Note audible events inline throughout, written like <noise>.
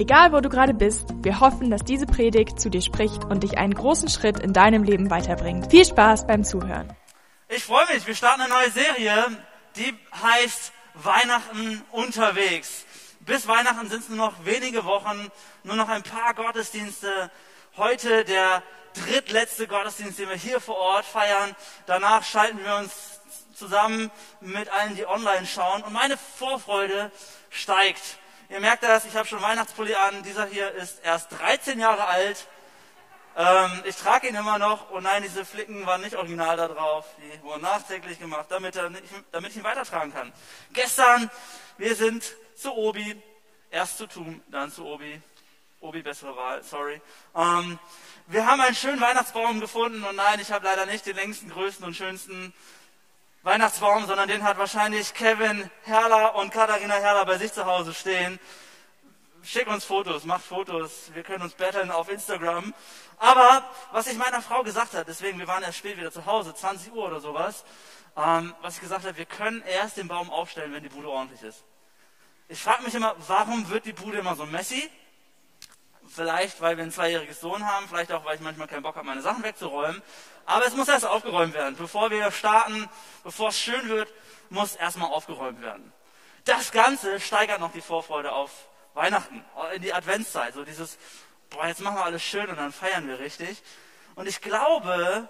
Egal wo du gerade bist, wir hoffen, dass diese Predigt zu dir spricht und dich einen großen Schritt in deinem Leben weiterbringt. Viel Spaß beim Zuhören. Ich freue mich, wir starten eine neue Serie, die heißt Weihnachten unterwegs. Bis Weihnachten sind es nur noch wenige Wochen, nur noch ein paar Gottesdienste. Heute der drittletzte Gottesdienst, den wir hier vor Ort feiern. Danach schalten wir uns zusammen mit allen, die online schauen. Und meine Vorfreude steigt. Ihr merkt das, ich habe schon Weihnachtspulli an. Dieser hier ist erst 13 Jahre alt. Ähm, ich trage ihn immer noch. Und nein, diese Flicken waren nicht original da drauf. Die wurden nachträglich gemacht, damit, er nicht, damit ich ihn weitertragen kann. Gestern, wir sind zu Obi. Erst zu Tum, dann zu Obi. Obi, bessere Wahl, sorry. Ähm, wir haben einen schönen Weihnachtsbaum gefunden. Und nein, ich habe leider nicht den längsten, größten und schönsten Weihnachtsbaum, sondern den hat wahrscheinlich Kevin Herrler und Katharina Herrler bei sich zu Hause stehen. Schick uns Fotos, macht Fotos, wir können uns betteln auf Instagram. Aber was ich meiner Frau gesagt habe, deswegen, wir waren erst spät wieder zu Hause, 20 Uhr oder sowas, ähm, was ich gesagt habe, wir können erst den Baum aufstellen, wenn die Bude ordentlich ist. Ich frage mich immer, warum wird die Bude immer so messy? Vielleicht, weil wir ein zweijähriges Sohn haben, vielleicht auch, weil ich manchmal keinen Bock habe, meine Sachen wegzuräumen. Aber es muss erst aufgeräumt werden. Bevor wir starten, bevor es schön wird, muss erstmal aufgeräumt werden. Das Ganze steigert noch die Vorfreude auf Weihnachten, in die Adventszeit. So dieses, boah, jetzt machen wir alles schön und dann feiern wir richtig. Und ich glaube,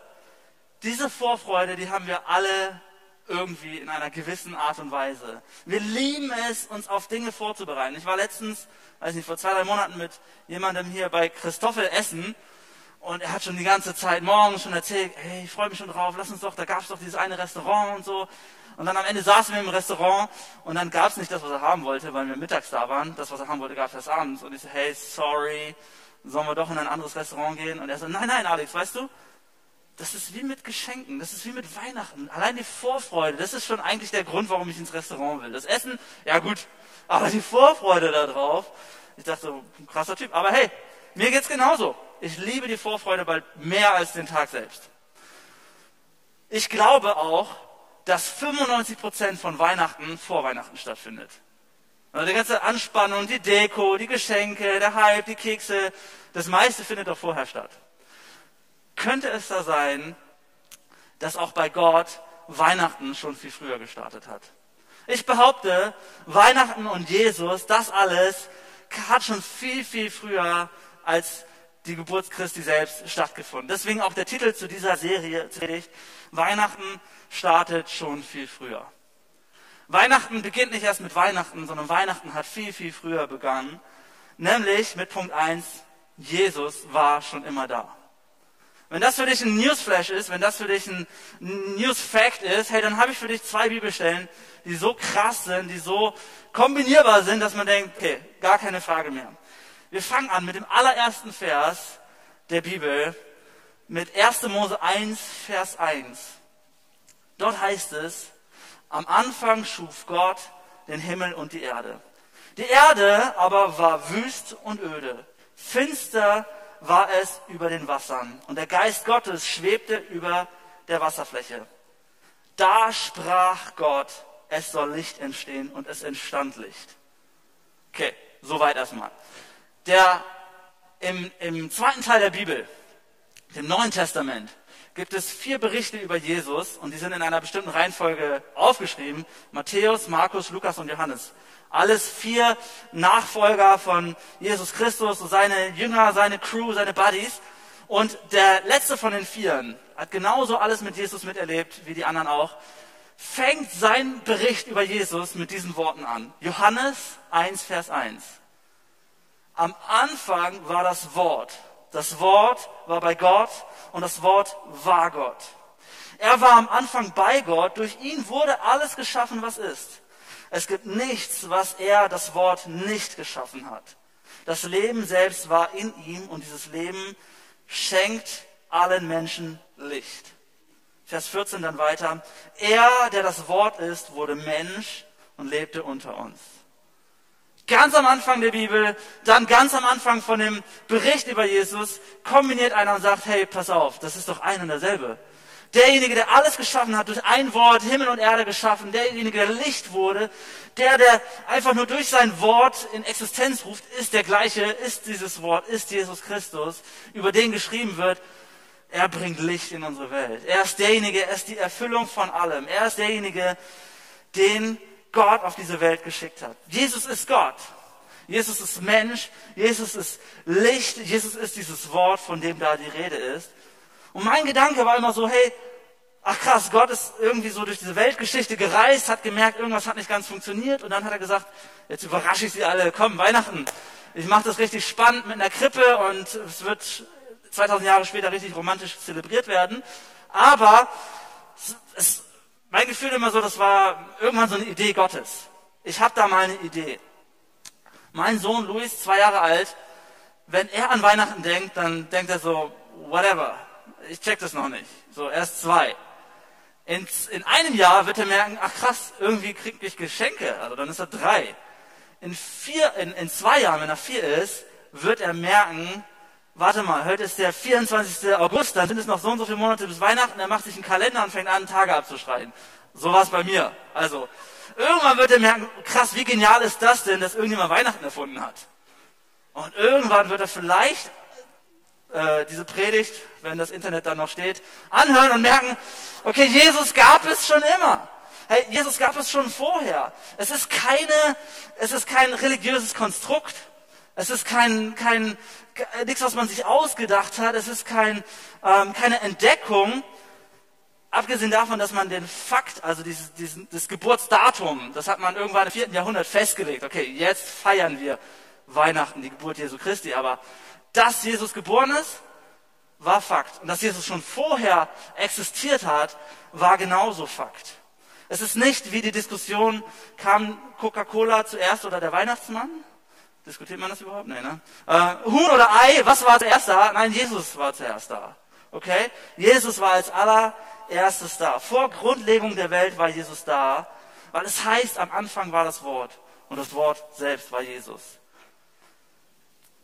diese Vorfreude, die haben wir alle irgendwie in einer gewissen Art und Weise. Wir lieben es, uns auf Dinge vorzubereiten. Ich war letztens, weiß nicht, vor zwei, drei Monaten mit jemandem hier bei Christoffel Essen und er hat schon die ganze Zeit morgens schon erzählt, hey, ich freue mich schon drauf, lass uns doch, da gab es doch dieses eine Restaurant und so. Und dann am Ende saßen wir im Restaurant und dann gab es nicht das, was er haben wollte, weil wir mittags da waren. Das, was er haben wollte, gab es erst abends. Und ich so, hey, sorry, sollen wir doch in ein anderes Restaurant gehen? Und er so, nein, nein, Alex, weißt du, das ist wie mit Geschenken, das ist wie mit Weihnachten. Allein die Vorfreude, das ist schon eigentlich der Grund, warum ich ins Restaurant will. Das Essen, ja gut, aber die Vorfreude darauf, ich dachte so, krasser Typ. Aber hey, mir geht's genauso ich liebe die Vorfreude bald mehr als den Tag selbst. Ich glaube auch, dass 95 Prozent von Weihnachten vor Weihnachten stattfindet. Also die ganze Anspannung, die Deko, die Geschenke, der Hype, die Kekse, das meiste findet doch vorher statt. Könnte es da sein, dass auch bei Gott Weihnachten schon viel früher gestartet hat? Ich behaupte, Weihnachten und Jesus, das alles hat schon viel, viel früher als die Geburt Christi selbst stattgefunden. Deswegen auch der Titel zu dieser Serie, Weihnachten startet schon viel früher. Weihnachten beginnt nicht erst mit Weihnachten, sondern Weihnachten hat viel, viel früher begonnen. Nämlich mit Punkt 1, Jesus war schon immer da. Wenn das für dich ein Newsflash ist, wenn das für dich ein Newsfact ist, hey, dann habe ich für dich zwei Bibelstellen, die so krass sind, die so kombinierbar sind, dass man denkt, okay, gar keine Frage mehr. Wir fangen an mit dem allerersten Vers der Bibel, mit 1. Mose 1, Vers 1. Dort heißt es, am Anfang schuf Gott den Himmel und die Erde. Die Erde aber war wüst und öde. Finster war es über den Wassern und der Geist Gottes schwebte über der Wasserfläche. Da sprach Gott, es soll Licht entstehen und es entstand Licht. Okay, soweit erstmal der im, im zweiten Teil der Bibel, dem Neuen Testament, gibt es vier Berichte über Jesus und die sind in einer bestimmten Reihenfolge aufgeschrieben. Matthäus, Markus, Lukas und Johannes. Alles vier Nachfolger von Jesus Christus, seine Jünger, seine Crew, seine Buddies. Und der letzte von den Vieren hat genauso alles mit Jesus miterlebt, wie die anderen auch, fängt sein Bericht über Jesus mit diesen Worten an. Johannes 1, Vers 1. Am Anfang war das Wort. Das Wort war bei Gott und das Wort war Gott. Er war am Anfang bei Gott. Durch ihn wurde alles geschaffen, was ist. Es gibt nichts, was er, das Wort, nicht geschaffen hat. Das Leben selbst war in ihm und dieses Leben schenkt allen Menschen Licht. Vers 14 dann weiter. Er, der das Wort ist, wurde Mensch und lebte unter uns. Ganz am Anfang der Bibel, dann ganz am Anfang von dem Bericht über Jesus, kombiniert einer und sagt, hey, pass auf, das ist doch ein und derselbe. Derjenige, der alles geschaffen hat, durch ein Wort Himmel und Erde geschaffen, derjenige, der Licht wurde, der, der einfach nur durch sein Wort in Existenz ruft, ist der gleiche, ist dieses Wort, ist Jesus Christus, über den geschrieben wird, er bringt Licht in unsere Welt. Er ist derjenige, er ist die Erfüllung von allem. Er ist derjenige, den Gott auf diese Welt geschickt hat. Jesus ist Gott. Jesus ist Mensch. Jesus ist Licht. Jesus ist dieses Wort, von dem da die Rede ist. Und mein Gedanke war immer so, hey, ach krass, Gott ist irgendwie so durch diese Weltgeschichte gereist, hat gemerkt, irgendwas hat nicht ganz funktioniert und dann hat er gesagt, jetzt überrasche ich sie alle, komm, Weihnachten. Ich mache das richtig spannend mit einer Krippe und es wird 2000 Jahre später richtig romantisch zelebriert werden. Aber es, es, mein Gefühl immer so, das war irgendwann so eine Idee Gottes. Ich habe da mal eine Idee. Mein Sohn Luis, zwei Jahre alt, wenn er an Weihnachten denkt, dann denkt er so, whatever, ich check das noch nicht. So, er ist zwei. In, in einem Jahr wird er merken, ach krass, irgendwie kriege ich Geschenke. Also dann ist er drei. In, vier, in, in zwei Jahren, wenn er vier ist, wird er merken, warte mal, heute ist der 24. August, dann sind es noch so und so viele Monate bis Weihnachten, er macht sich einen Kalender und fängt an, Tage abzuschreien. So war es bei mir. Also, irgendwann wird er merken, krass, wie genial ist das denn, dass irgendjemand Weihnachten erfunden hat. Und irgendwann wird er vielleicht äh, diese Predigt, wenn das Internet dann noch steht, anhören und merken, okay, Jesus gab es schon immer. Hey, Jesus gab es schon vorher. Es ist keine, es ist kein religiöses Konstrukt. Es ist kein, kein, nichts, was man sich ausgedacht hat. Es ist kein, ähm, keine Entdeckung. Abgesehen davon, dass man den Fakt, also dieses, diesen, das Geburtsdatum, das hat man irgendwann im vierten Jahrhundert festgelegt. Okay, jetzt feiern wir Weihnachten, die Geburt Jesu Christi. Aber dass Jesus geboren ist, war Fakt. Und dass Jesus schon vorher existiert hat, war genauso Fakt. Es ist nicht wie die Diskussion, kam Coca-Cola zuerst oder der Weihnachtsmann? Diskutiert man das überhaupt? Nein, ne? Äh, Huhn oder Ei, was war zuerst da? Nein, Jesus war zuerst da. Okay? Jesus war als allererstes da. Vor Grundlegung der Welt war Jesus da, weil es heißt, am Anfang war das Wort und das Wort selbst war Jesus.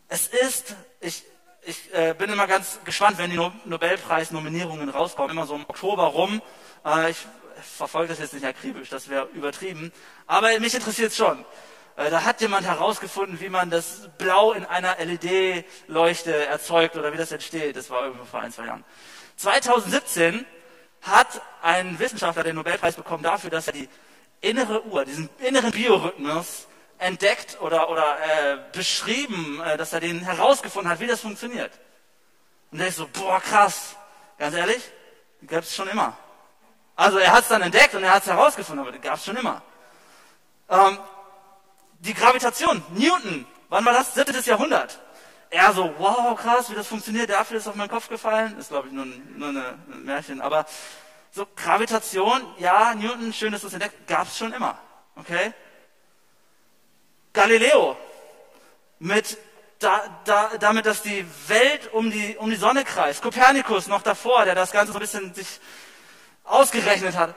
Es ist, ich, ich äh, bin immer ganz gespannt, wenn die no Nobelpreis-Nominierungen rauskommen, immer so im Oktober rum. Äh, ich verfolge das jetzt nicht akribisch, das wäre übertrieben. Aber mich interessiert es schon. Äh, da hat jemand herausgefunden, wie man das Blau in einer LED-Leuchte erzeugt oder wie das entsteht. Das war irgendwo vor ein, zwei Jahren. 2017 hat ein Wissenschaftler den Nobelpreis bekommen dafür, dass er die innere Uhr, diesen inneren Biorhythmus entdeckt oder, oder äh, beschrieben, äh, dass er den herausgefunden hat, wie das funktioniert. Und der ist so, boah, krass. Ganz ehrlich, gab es schon immer. Also er hat es dann entdeckt und er hat es herausgefunden, aber die gab es schon immer. Ähm, die Gravitation, Newton, wann war das? Siebtes Jahrhundert. Er so, wow, krass, wie das funktioniert, der Apfel ist auf meinen Kopf gefallen. Ist, glaube ich, nur, nur ein Märchen. Aber so, Gravitation, ja, Newton, schön, dass du es entdeckt, gab es schon immer. Okay? Galileo mit da, da, damit, dass die Welt um die, um die Sonne kreist. Kopernikus noch davor, der das Ganze so ein bisschen sich ausgerechnet hat.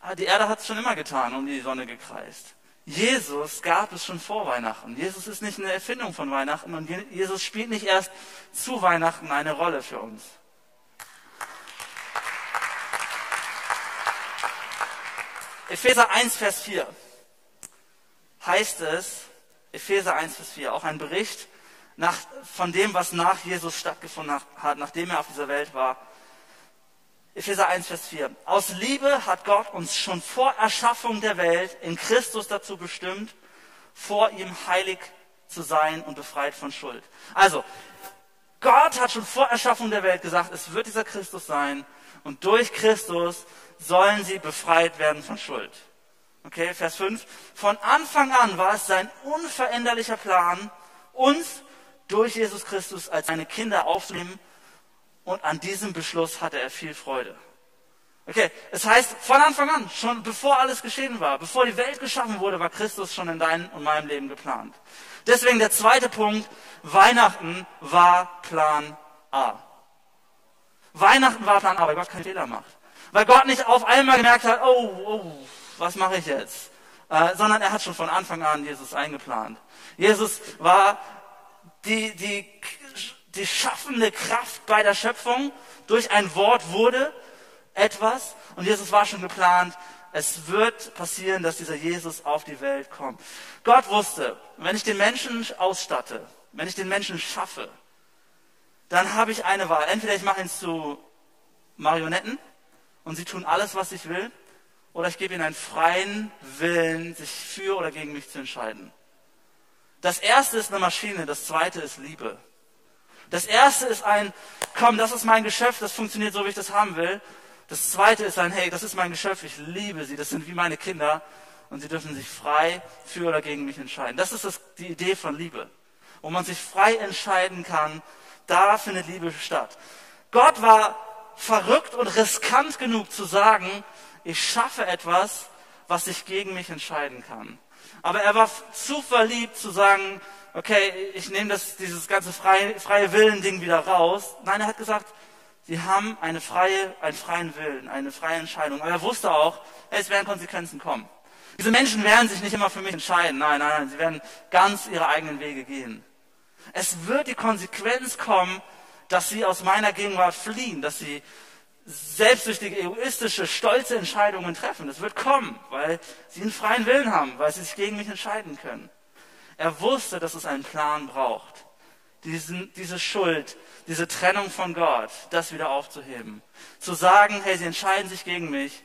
Ah, die Erde hat es schon immer getan, um die Sonne gekreist. Jesus gab es schon vor Weihnachten. Jesus ist nicht eine Erfindung von Weihnachten und Jesus spielt nicht erst zu Weihnachten eine Rolle für uns. Epheser 1, Vers 4 heißt es, Epheser 1 bis 4, auch ein Bericht nach, von dem, was nach Jesus stattgefunden hat, nachdem er auf dieser Welt war. Epheser 1, Vers 4. Aus Liebe hat Gott uns schon vor Erschaffung der Welt in Christus dazu bestimmt, vor ihm heilig zu sein und befreit von Schuld. Also, Gott hat schon vor Erschaffung der Welt gesagt, es wird dieser Christus sein und durch Christus sollen sie befreit werden von Schuld. Okay, Vers 5. Von Anfang an war es sein unveränderlicher Plan, uns durch Jesus Christus als seine Kinder aufzunehmen. Und an diesem Beschluss hatte er viel Freude. Okay, es heißt von Anfang an, schon bevor alles geschehen war, bevor die Welt geschaffen wurde, war Christus schon in deinem und meinem Leben geplant. Deswegen der zweite Punkt, Weihnachten war Plan A. Weihnachten war Plan A, weil Gott keinen Fehler macht. Weil Gott nicht auf einmal gemerkt hat, oh, oh, was mache ich jetzt? Äh, sondern er hat schon von Anfang an Jesus eingeplant. Jesus war die, die, die schaffende Kraft bei der Schöpfung. Durch ein Wort wurde etwas und Jesus war schon geplant, es wird passieren, dass dieser Jesus auf die Welt kommt. Gott wusste, wenn ich den Menschen ausstatte, wenn ich den Menschen schaffe, dann habe ich eine Wahl. Entweder ich mache ihn zu Marionetten und sie tun alles, was ich will, oder ich gebe ihnen einen freien Willen, sich für oder gegen mich zu entscheiden. Das erste ist eine Maschine, das zweite ist Liebe. Das erste ist ein, komm, das ist mein Geschäft, das funktioniert so, wie ich das haben will. Das zweite ist ein, hey, das ist mein Geschöpf, ich liebe sie, das sind wie meine Kinder und sie dürfen sich frei für oder gegen mich entscheiden. Das ist das, die Idee von Liebe. Wo man sich frei entscheiden kann, da findet Liebe statt. Gott war verrückt und riskant genug zu sagen, ich schaffe etwas, was sich gegen mich entscheiden kann. Aber er war zu verliebt zu sagen, okay, ich nehme das, dieses ganze freie, freie Willen-Ding wieder raus. Nein, er hat gesagt, Sie haben eine freie, einen freien Willen, eine freie Entscheidung. Aber er wusste auch, es werden Konsequenzen kommen. Diese Menschen werden sich nicht immer für mich entscheiden. Nein, nein, nein, sie werden ganz ihre eigenen Wege gehen. Es wird die Konsequenz kommen, dass sie aus meiner Gegenwart fliehen, dass sie selbstsüchtige, egoistische, stolze Entscheidungen treffen. Das wird kommen, weil sie einen freien Willen haben, weil sie sich gegen mich entscheiden können. Er wusste, dass es einen Plan braucht diesen, diese Schuld, diese Trennung von Gott, das wieder aufzuheben. Zu sagen, hey, sie entscheiden sich gegen mich,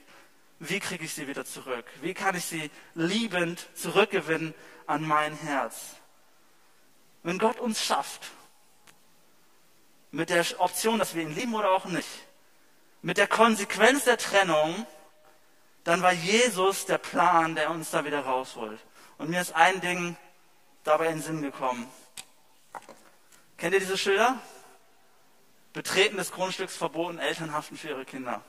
wie kriege ich sie wieder zurück? Wie kann ich sie liebend zurückgewinnen an mein Herz? Wenn Gott uns schafft, mit der Option, dass wir ihn lieben oder auch nicht, mit der Konsequenz der Trennung, dann war Jesus der Plan, der uns da wieder rausholt. Und mir ist ein Ding dabei in den Sinn gekommen. Kennt ihr diese Schilder? Betreten des Grundstücks verboten, Eltern haften für ihre Kinder.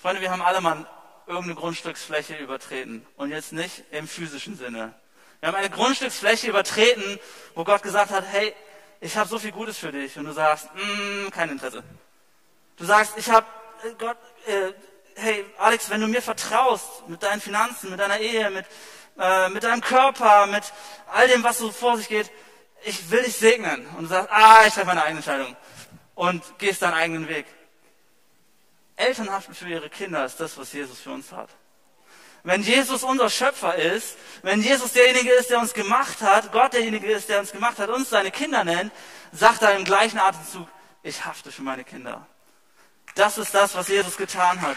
Freunde, wir haben alle mal irgendeine Grundstücksfläche übertreten und jetzt nicht im physischen Sinne. Wir haben eine Grundstücksfläche übertreten, wo Gott gesagt hat, hey, ich habe so viel Gutes für dich und du sagst, mm, kein Interesse. Du sagst, ich habe äh, Gott, äh, hey Alex, wenn du mir vertraust mit deinen Finanzen, mit deiner Ehe, mit äh, mit deinem Körper, mit all dem, was so vor sich geht, ich will dich segnen. Und du sagst, ah, ich treffe meine eigene Entscheidung. Und gehst deinen eigenen Weg. Elternhaften für ihre Kinder ist das, was Jesus für uns hat. Wenn Jesus unser Schöpfer ist, wenn Jesus derjenige ist, der uns gemacht hat, Gott derjenige ist, der uns gemacht hat, uns seine Kinder nennt, sagt er im gleichen Atemzug, ich hafte für meine Kinder. Das ist das, was Jesus getan hat.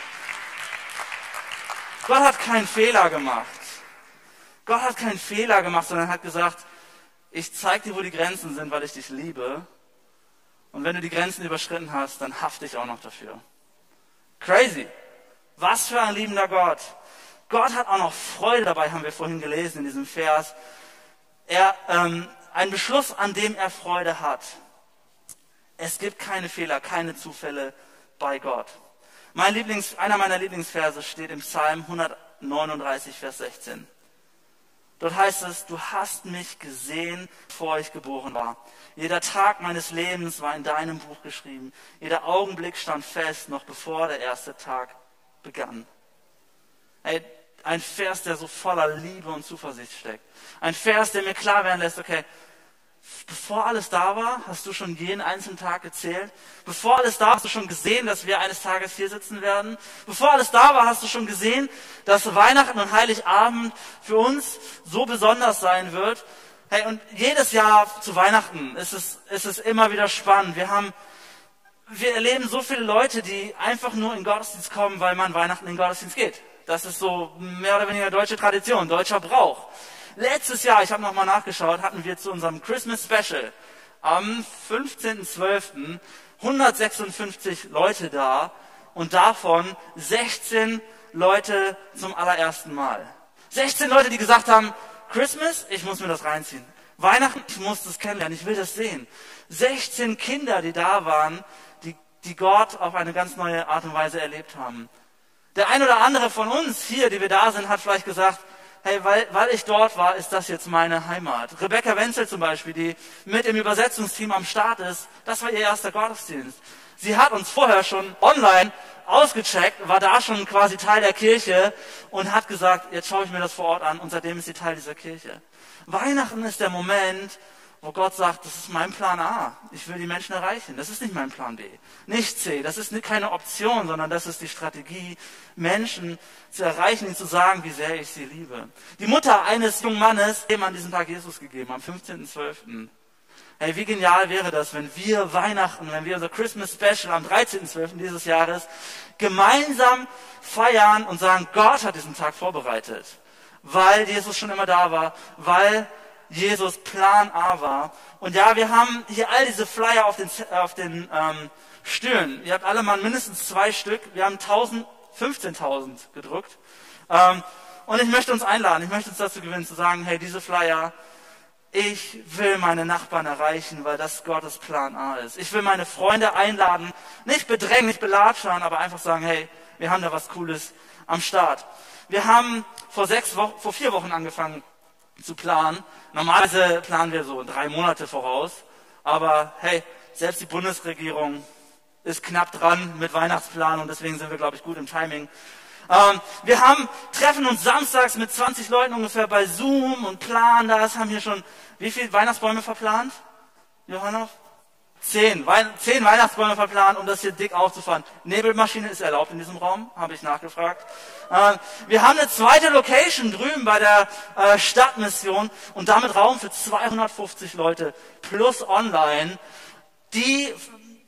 Gott hat keinen Fehler gemacht. Gott hat keinen Fehler gemacht, sondern hat gesagt, ich zeige dir, wo die Grenzen sind, weil ich dich liebe. Und wenn du die Grenzen überschritten hast, dann hafte ich auch noch dafür. Crazy. Was für ein liebender Gott. Gott hat auch noch Freude dabei, haben wir vorhin gelesen in diesem Vers. Er, ähm, ein Beschluss, an dem er Freude hat. Es gibt keine Fehler, keine Zufälle bei Gott. Mein Lieblings, einer meiner Lieblingsverse steht im Psalm 139, Vers 16. Dort heißt es, du hast mich gesehen, bevor ich geboren war. Jeder Tag meines Lebens war in deinem Buch geschrieben. Jeder Augenblick stand fest, noch bevor der erste Tag begann. Hey, ein Vers, der so voller Liebe und Zuversicht steckt. Ein Vers, der mir klar werden lässt, okay, Bevor alles da war, hast du schon jeden einzelnen Tag gezählt. Bevor alles da war, hast du schon gesehen, dass wir eines Tages hier sitzen werden. Bevor alles da war, hast du schon gesehen, dass Weihnachten und Heiligabend für uns so besonders sein wird. Hey, und jedes Jahr zu Weihnachten ist es, ist es immer wieder spannend. Wir haben, wir erleben so viele Leute, die einfach nur in Gottesdienst kommen, weil man Weihnachten in Gottesdienst geht. Das ist so mehr oder weniger deutsche Tradition, deutscher Brauch. Letztes Jahr, ich habe nochmal nachgeschaut, hatten wir zu unserem Christmas Special am 15.12. 156 Leute da und davon 16 Leute zum allerersten Mal. 16 Leute, die gesagt haben, Christmas, ich muss mir das reinziehen. Weihnachten, ich muss das kennenlernen, ich will das sehen. 16 Kinder, die da waren, die, die Gott auf eine ganz neue Art und Weise erlebt haben. Der ein oder andere von uns hier, die wir da sind, hat vielleicht gesagt, hey, weil, weil ich dort war, ist das jetzt meine Heimat. Rebecca Wenzel zum Beispiel, die mit im Übersetzungsteam am Start ist, das war ihr erster Gottesdienst. Sie hat uns vorher schon online ausgecheckt, war da schon quasi Teil der Kirche und hat gesagt, jetzt schaue ich mir das vor Ort an und seitdem ist sie Teil dieser Kirche. Weihnachten ist der Moment, wo Gott sagt, das ist mein Plan A. Ich will die Menschen erreichen. Das ist nicht mein Plan B. Nicht C. Das ist keine Option, sondern das ist die Strategie, Menschen zu erreichen, ihnen zu sagen, wie sehr ich sie liebe. Die Mutter eines jungen Mannes, dem an diesem Tag Jesus gegeben, am 15.12. Hey, wie genial wäre das, wenn wir Weihnachten, wenn wir unser Christmas Special am 13.12. dieses Jahres gemeinsam feiern und sagen, Gott hat diesen Tag vorbereitet, weil Jesus schon immer da war, weil Jesus Plan A war. Und ja, wir haben hier all diese Flyer auf den, auf den ähm, Stühlen. Ihr habt alle mal mindestens zwei Stück. Wir haben 15.000 gedruckt. Ähm, und ich möchte uns einladen, ich möchte uns dazu gewinnen, zu sagen, hey, diese Flyer, ich will meine Nachbarn erreichen, weil das Gottes Plan A ist. Ich will meine Freunde einladen, nicht bedrängen, nicht belatschern, aber einfach sagen, hey, wir haben da was Cooles am Start. Wir haben vor sechs Wochen, vor vier Wochen angefangen zu planen. Normalerweise planen wir so drei Monate voraus. Aber hey, selbst die Bundesregierung ist knapp dran mit Weihnachtsplan und deswegen sind wir, glaube ich, gut im Timing. Ähm, wir haben, treffen uns samstags mit 20 Leuten ungefähr bei Zoom und planen das, haben hier schon, wie viele Weihnachtsbäume verplant? Johanna? Zehn, Wein zehn Weihnachtsbäume verplant, um das hier dick aufzufahren. Nebelmaschine ist erlaubt in diesem Raum, habe ich nachgefragt. Äh, wir haben eine zweite Location drüben bei der äh, Stadtmission und damit Raum für 250 Leute plus online, die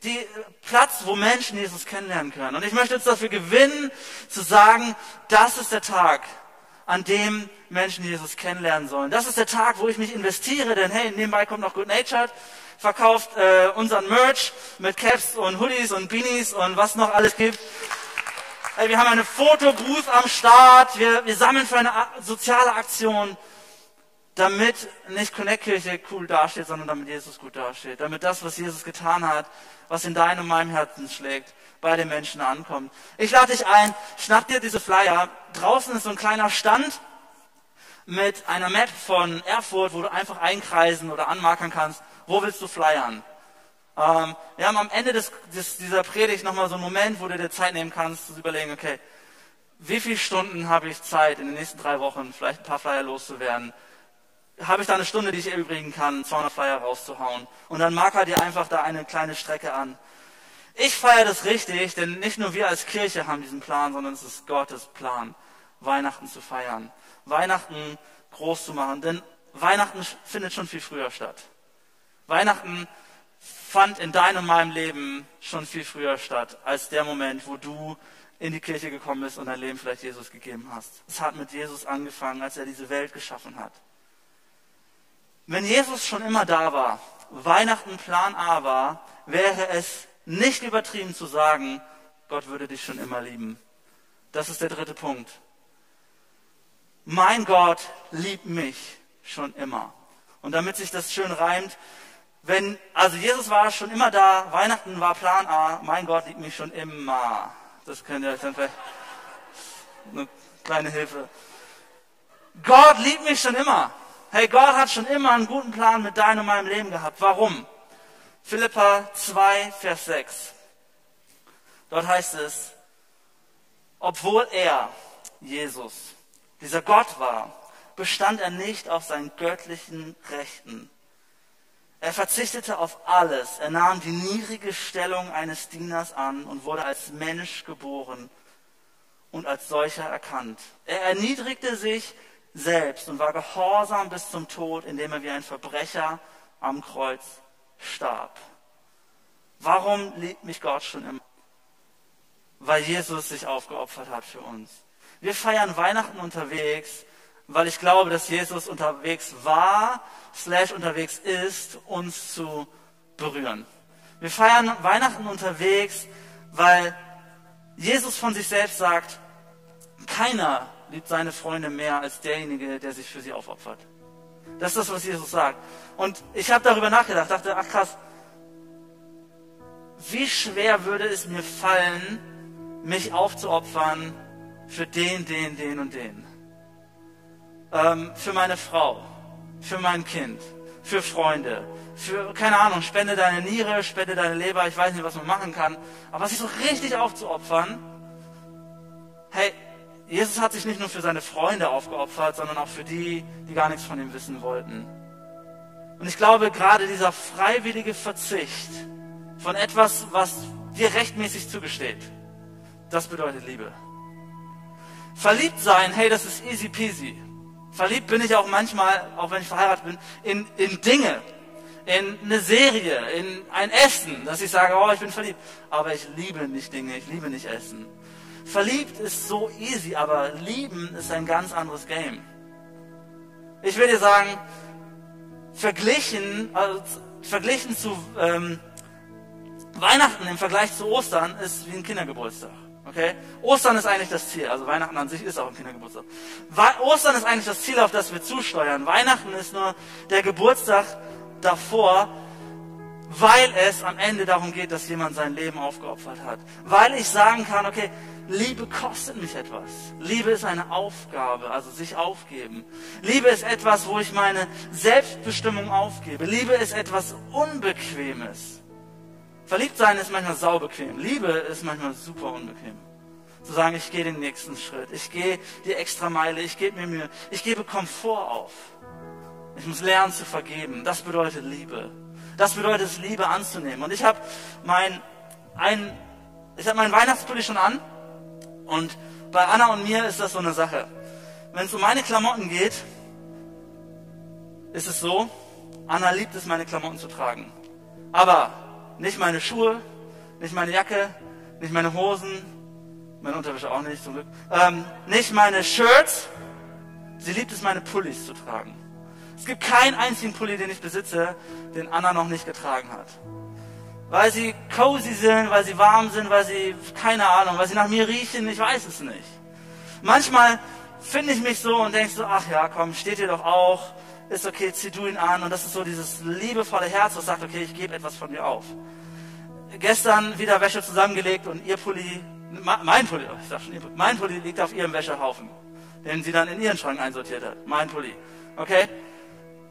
die Platz, wo Menschen Jesus kennenlernen können. Und ich möchte uns dafür gewinnen, zu sagen, das ist der Tag, an dem Menschen Jesus kennenlernen sollen. Das ist der Tag, wo ich mich investiere, denn hey, nebenbei kommt noch Good Natured, verkauft äh, unseren Merch mit Caps und Hoodies und Beanies und was noch alles gibt. Hey, wir haben eine Fotobooth am Start, wir, wir sammeln für eine soziale Aktion damit nicht Connect-Kirche cool dasteht, sondern damit Jesus gut dasteht. Damit das, was Jesus getan hat, was in deinem und meinem Herzen schlägt, bei den Menschen ankommt. Ich lade dich ein, schnapp dir diese Flyer. Draußen ist so ein kleiner Stand mit einer Map von Erfurt, wo du einfach einkreisen oder anmarkern kannst, wo willst du flyern. Ähm, wir haben am Ende des, des, dieser Predigt nochmal so einen Moment, wo du dir Zeit nehmen kannst, zu überlegen, okay, wie viele Stunden habe ich Zeit in den nächsten drei Wochen, vielleicht ein paar Flyer loszuwerden? habe ich da eine Stunde, die ich erübrigen kann, 200 Flyer rauszuhauen. Und dann marker dir einfach da eine kleine Strecke an. Ich feiere das richtig, denn nicht nur wir als Kirche haben diesen Plan, sondern es ist Gottes Plan, Weihnachten zu feiern. Weihnachten groß zu machen, denn Weihnachten findet schon viel früher statt. Weihnachten fand in deinem und meinem Leben schon viel früher statt, als der Moment, wo du in die Kirche gekommen bist und dein Leben vielleicht Jesus gegeben hast. Es hat mit Jesus angefangen, als er diese Welt geschaffen hat. Wenn Jesus schon immer da war, Weihnachten Plan A war, wäre es nicht übertrieben zu sagen, Gott würde dich schon immer lieben. Das ist der dritte Punkt. Mein Gott liebt mich schon immer. Und damit sich das schön reimt, wenn, also Jesus war schon immer da, Weihnachten war Plan A, mein Gott liebt mich schon immer. Das könnt ihr euch dann vielleicht, eine kleine Hilfe. Gott liebt mich schon immer. Hey, Gott hat schon immer einen guten Plan mit deinem und meinem Leben gehabt. Warum? Philippa 2, Vers 6. Dort heißt es, obwohl er, Jesus, dieser Gott war, bestand er nicht auf seinen göttlichen Rechten. Er verzichtete auf alles. Er nahm die niedrige Stellung eines Dieners an und wurde als Mensch geboren und als solcher erkannt. Er erniedrigte sich selbst und war gehorsam bis zum Tod, indem er wie ein Verbrecher am Kreuz starb. Warum liebt mich Gott schon immer? Weil Jesus sich aufgeopfert hat für uns. Wir feiern Weihnachten unterwegs, weil ich glaube, dass Jesus unterwegs war, slash unterwegs ist, uns zu berühren. Wir feiern Weihnachten unterwegs, weil Jesus von sich selbst sagt, keiner liebt seine Freunde mehr als derjenige, der sich für sie aufopfert. Das ist das, was Jesus sagt. Und ich habe darüber nachgedacht, dachte, ach krass, wie schwer würde es mir fallen, mich aufzuopfern für den, den, den und den. Ähm, für meine Frau, für mein Kind, für Freunde, für, keine Ahnung, spende deine Niere, spende deine Leber, ich weiß nicht, was man machen kann, aber sich so richtig aufzuopfern, hey, Jesus hat sich nicht nur für seine Freunde aufgeopfert, sondern auch für die, die gar nichts von ihm wissen wollten. Und ich glaube, gerade dieser freiwillige Verzicht von etwas, was dir rechtmäßig zugesteht, das bedeutet Liebe. Verliebt sein, hey, das ist easy peasy. Verliebt bin ich auch manchmal, auch wenn ich verheiratet bin, in, in Dinge, in eine Serie, in ein Essen, dass ich sage, oh, ich bin verliebt. Aber ich liebe nicht Dinge, ich liebe nicht Essen. Verliebt ist so easy, aber lieben ist ein ganz anderes Game. Ich will dir sagen, verglichen, also verglichen zu ähm, Weihnachten im Vergleich zu Ostern ist wie ein Kindergeburtstag. Okay? Ostern ist eigentlich das Ziel. Also Weihnachten an sich ist auch ein Kindergeburtstag. Ostern ist eigentlich das Ziel, auf das wir zusteuern. Weihnachten ist nur der Geburtstag davor, weil es am Ende darum geht, dass jemand sein Leben aufgeopfert hat. Weil ich sagen kann, okay, Liebe kostet mich etwas. Liebe ist eine Aufgabe, also sich aufgeben. Liebe ist etwas, wo ich meine Selbstbestimmung aufgebe. Liebe ist etwas Unbequemes. Verliebt sein ist manchmal saubequem. Liebe ist manchmal super unbequem. Zu sagen, ich gehe den nächsten Schritt. Ich gehe die extra Meile. Ich gebe mir Mühe. Ich gebe Komfort auf. Ich muss lernen zu vergeben. Das bedeutet Liebe. Das bedeutet es, Liebe anzunehmen. Und ich habe mein, ein, ich habe meinen Weihnachtspulli schon an. Und bei Anna und mir ist das so eine Sache. Wenn es um meine Klamotten geht, ist es so, Anna liebt es, meine Klamotten zu tragen. Aber nicht meine Schuhe, nicht meine Jacke, nicht meine Hosen, meine Unterwäsche auch nicht, zum Glück. Ähm, nicht meine Shirts. Sie liebt es, meine Pullis zu tragen. Es gibt keinen einzigen Pulli, den ich besitze, den Anna noch nicht getragen hat weil sie cozy sind, weil sie warm sind, weil sie, keine Ahnung, weil sie nach mir riechen, ich weiß es nicht. Manchmal finde ich mich so und denke so, ach ja, komm, steht dir doch auch, ist okay, zieh du ihn an. Und das ist so dieses liebevolle Herz, das sagt, okay, ich gebe etwas von mir auf. Gestern wieder Wäsche zusammengelegt und ihr Pulli, mein Pulli, ich sag schon, mein Pulli liegt auf ihrem Wäschehaufen, den sie dann in ihren Schrank einsortiert hat. Mein Pulli. Okay?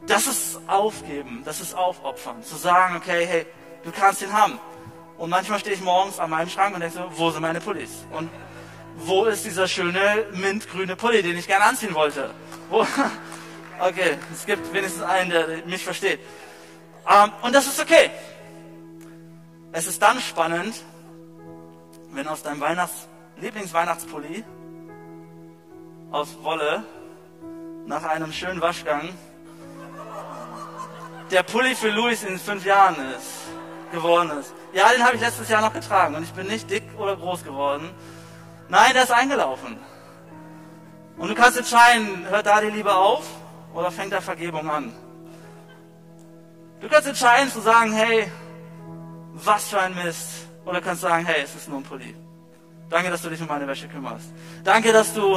Das ist aufgeben, das ist aufopfern. Zu sagen, okay, hey, Du kannst ihn haben. Und manchmal stehe ich morgens an meinem Schrank und denke so, wo sind meine Pullis? Und wo ist dieser schöne mintgrüne Pulli, den ich gerne anziehen wollte? Wo? <laughs> Okay, es gibt wenigstens einen, der mich versteht. Um, und das ist okay. Es ist dann spannend, wenn aus deinem Weihnachts Lieblingsweihnachtspulli aus Wolle nach einem schönen Waschgang der Pulli für Louis in fünf Jahren ist geworden ist. Ja, den habe ich letztes Jahr noch getragen und ich bin nicht dick oder groß geworden. Nein, der ist eingelaufen. Und du kannst entscheiden, hört da die Liebe auf oder fängt da Vergebung an? Du kannst entscheiden zu sagen, hey, was für ein Mist. Oder kannst sagen, hey, es ist nur ein Pulli. Danke, dass du dich um meine Wäsche kümmerst. Danke, dass du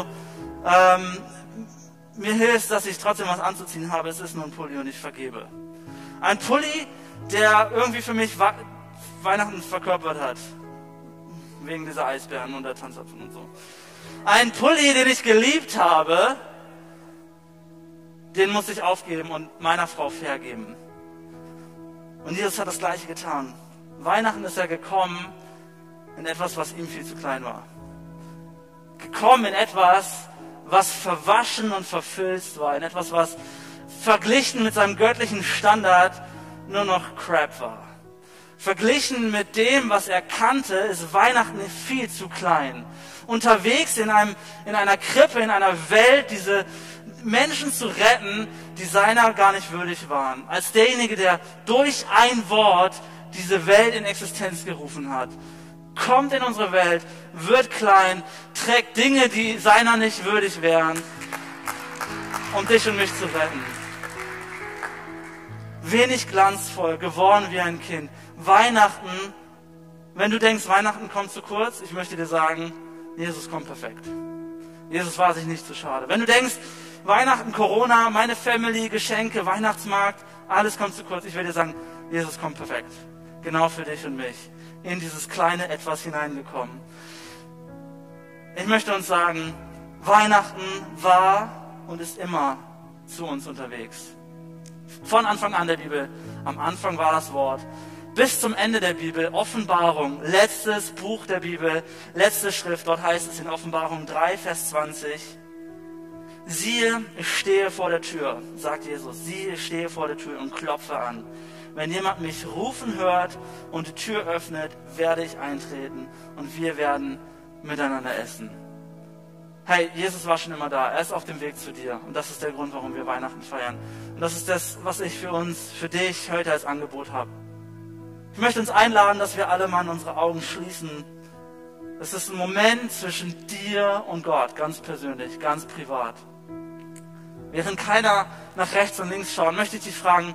ähm, mir hilfst, dass ich trotzdem was anzuziehen habe. Es ist nur ein Pulli und ich vergebe. Ein Pulli der irgendwie für mich Weihnachten verkörpert hat. Wegen dieser Eisbären und der Tanzapfen und so. Ein Pulli, den ich geliebt habe, den muss ich aufgeben und meiner Frau vergeben. Und Jesus hat das Gleiche getan. Weihnachten ist er gekommen in etwas, was ihm viel zu klein war. Gekommen in etwas, was verwaschen und verfilzt war, in etwas, was verglichen mit seinem göttlichen Standard nur noch Crap war. Verglichen mit dem, was er kannte, ist Weihnachten viel zu klein. Unterwegs in, einem, in einer Krippe, in einer Welt, diese Menschen zu retten, die seiner gar nicht würdig waren. Als derjenige, der durch ein Wort diese Welt in Existenz gerufen hat. Kommt in unsere Welt, wird klein, trägt Dinge, die seiner nicht würdig wären, um dich und mich zu retten wenig glanzvoll, geworden wie ein Kind. Weihnachten, wenn du denkst, Weihnachten kommt zu kurz, ich möchte dir sagen, Jesus kommt perfekt. Jesus war sich nicht zu schade. Wenn du denkst, Weihnachten, Corona, meine Family, Geschenke, Weihnachtsmarkt, alles kommt zu kurz, ich will dir sagen, Jesus kommt perfekt. Genau für dich und mich. In dieses kleine Etwas hineingekommen. Ich möchte uns sagen, Weihnachten war und ist immer zu uns unterwegs von Anfang an der Bibel Am Anfang war das Wort. Bis zum Ende der Bibel, Offenbarung, letztes Buch der Bibel, letzte Schrift, dort heißt es in Offenbarung 3, Vers 20, siehe, ich stehe vor der Tür, sagt Jesus, siehe, ich stehe vor der Tür und klopfe an. Wenn jemand mich rufen hört und die Tür öffnet, werde ich eintreten und wir werden miteinander essen. Hey, Jesus war schon immer da. Er ist auf dem Weg zu dir. Und das ist der Grund, warum wir Weihnachten feiern. Und das ist das, was ich für uns, für dich heute als Angebot habe. Ich möchte uns einladen, dass wir alle mal unsere Augen schließen. Es ist ein Moment zwischen dir und Gott, ganz persönlich, ganz privat. Während keiner nach rechts und links schaut, möchte ich dich fragen,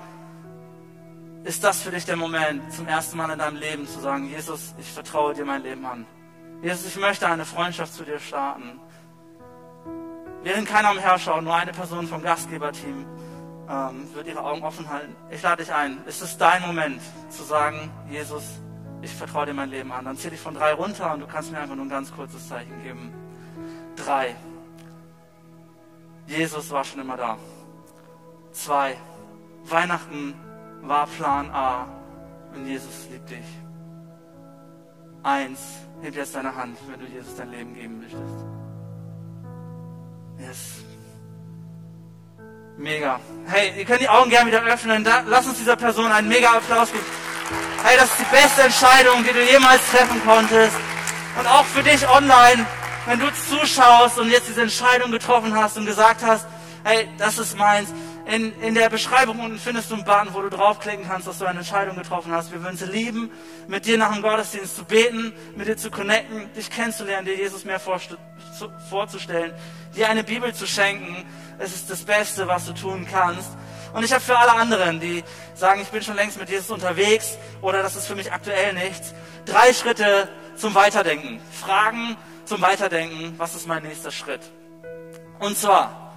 ist das für dich der Moment, zum ersten Mal in deinem Leben zu sagen, Jesus, ich vertraue dir mein Leben an. Jesus, ich möchte eine Freundschaft zu dir starten. Während keiner umherschaut, nur eine Person vom Gastgeberteam ähm, wird ihre Augen offen halten. Ich lade dich ein. Ist es dein Moment zu sagen, Jesus, ich vertraue dir mein Leben an? Dann zähle ich von drei runter und du kannst mir einfach nur ein ganz kurzes Zeichen geben. Drei. Jesus war schon immer da. Zwei. Weihnachten war Plan A und Jesus liebt dich. Eins, heb jetzt deine Hand, wenn du Jesus dein Leben geben möchtest. Yes. Mega. Hey, ihr könnt die Augen gerne wieder öffnen. Da, lass uns dieser Person einen mega Applaus geben. Hey, das ist die beste Entscheidung, die du jemals treffen konntest. Und auch für dich online, wenn du zuschaust und jetzt diese Entscheidung getroffen hast und gesagt hast, hey, das ist meins in, in der Beschreibung unten findest du einen Button, wo du draufklicken kannst, dass du eine Entscheidung getroffen hast. Wir würden sie lieben, mit dir nach dem Gottesdienst zu beten, mit dir zu connecten, dich kennenzulernen, dir Jesus mehr vorzustellen, dir eine Bibel zu schenken. Es ist das Beste, was du tun kannst. Und ich habe für alle anderen, die sagen, ich bin schon längst mit Jesus unterwegs oder das ist für mich aktuell nichts, drei Schritte zum Weiterdenken. Fragen zum Weiterdenken, was ist mein nächster Schritt? Und zwar,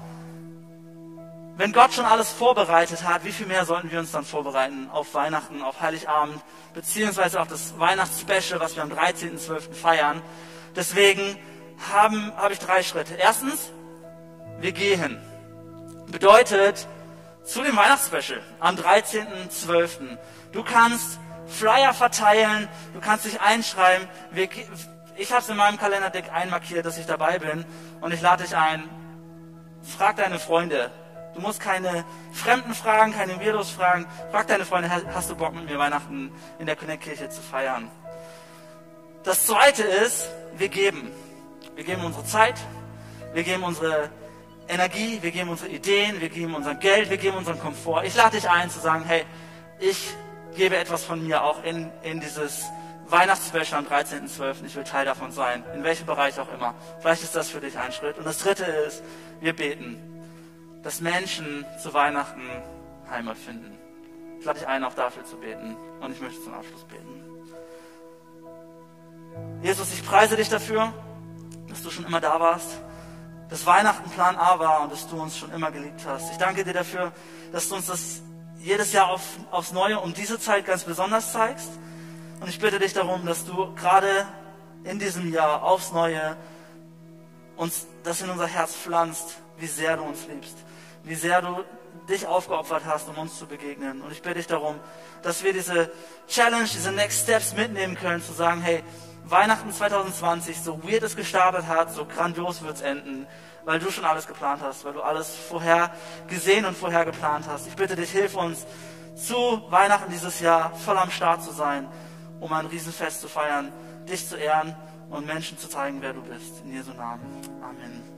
wenn Gott schon alles vorbereitet hat, wie viel mehr sollten wir uns dann vorbereiten auf Weihnachten, auf Heiligabend, beziehungsweise auf das Weihnachtsspecial, was wir am 13.12. feiern. Deswegen habe ich drei Schritte. Erstens, wir gehen. Bedeutet, zu dem Weihnachtsspecial am 13.12. Du kannst Flyer verteilen, du kannst dich einschreiben. Wir, ich habe es in meinem Kalenderdeck einmarkiert, dass ich dabei bin und ich lade dich ein. Frag deine Freunde, Du musst keine Fremden fragen, keine Weirdos fragen. Frag deine Freunde, hast du Bock mit mir Weihnachten in der Connect-Kirche zu feiern? Das zweite ist, wir geben. Wir geben unsere Zeit, wir geben unsere Energie, wir geben unsere Ideen, wir geben unser Geld, wir geben unseren Komfort. Ich lade dich ein zu sagen, hey, ich gebe etwas von mir auch in, in dieses Weihnachtsspecial am 13.12. Ich will Teil davon sein, in welchem Bereich auch immer. Vielleicht ist das für dich ein Schritt. Und das dritte ist, wir beten dass Menschen zu Weihnachten Heimat finden. Ich lade dich ein, auch dafür zu beten. Und ich möchte zum Abschluss beten. Jesus, ich preise dich dafür, dass du schon immer da warst, dass Weihnachten Plan A war und dass du uns schon immer geliebt hast. Ich danke dir dafür, dass du uns das jedes Jahr auf, aufs Neue um diese Zeit ganz besonders zeigst. Und ich bitte dich darum, dass du gerade in diesem Jahr aufs Neue uns das in unser Herz pflanzt, wie sehr du uns liebst wie sehr du dich aufgeopfert hast, um uns zu begegnen. Und ich bitte dich darum, dass wir diese Challenge, diese Next Steps mitnehmen können, zu sagen, hey, Weihnachten 2020, so weird es gestartet hat, so grandios wird es enden, weil du schon alles geplant hast, weil du alles vorher gesehen und vorher geplant hast. Ich bitte dich, hilf uns, zu Weihnachten dieses Jahr voll am Start zu sein, um ein Riesenfest zu feiern, dich zu ehren und Menschen zu zeigen, wer du bist. In Jesu Namen. Amen.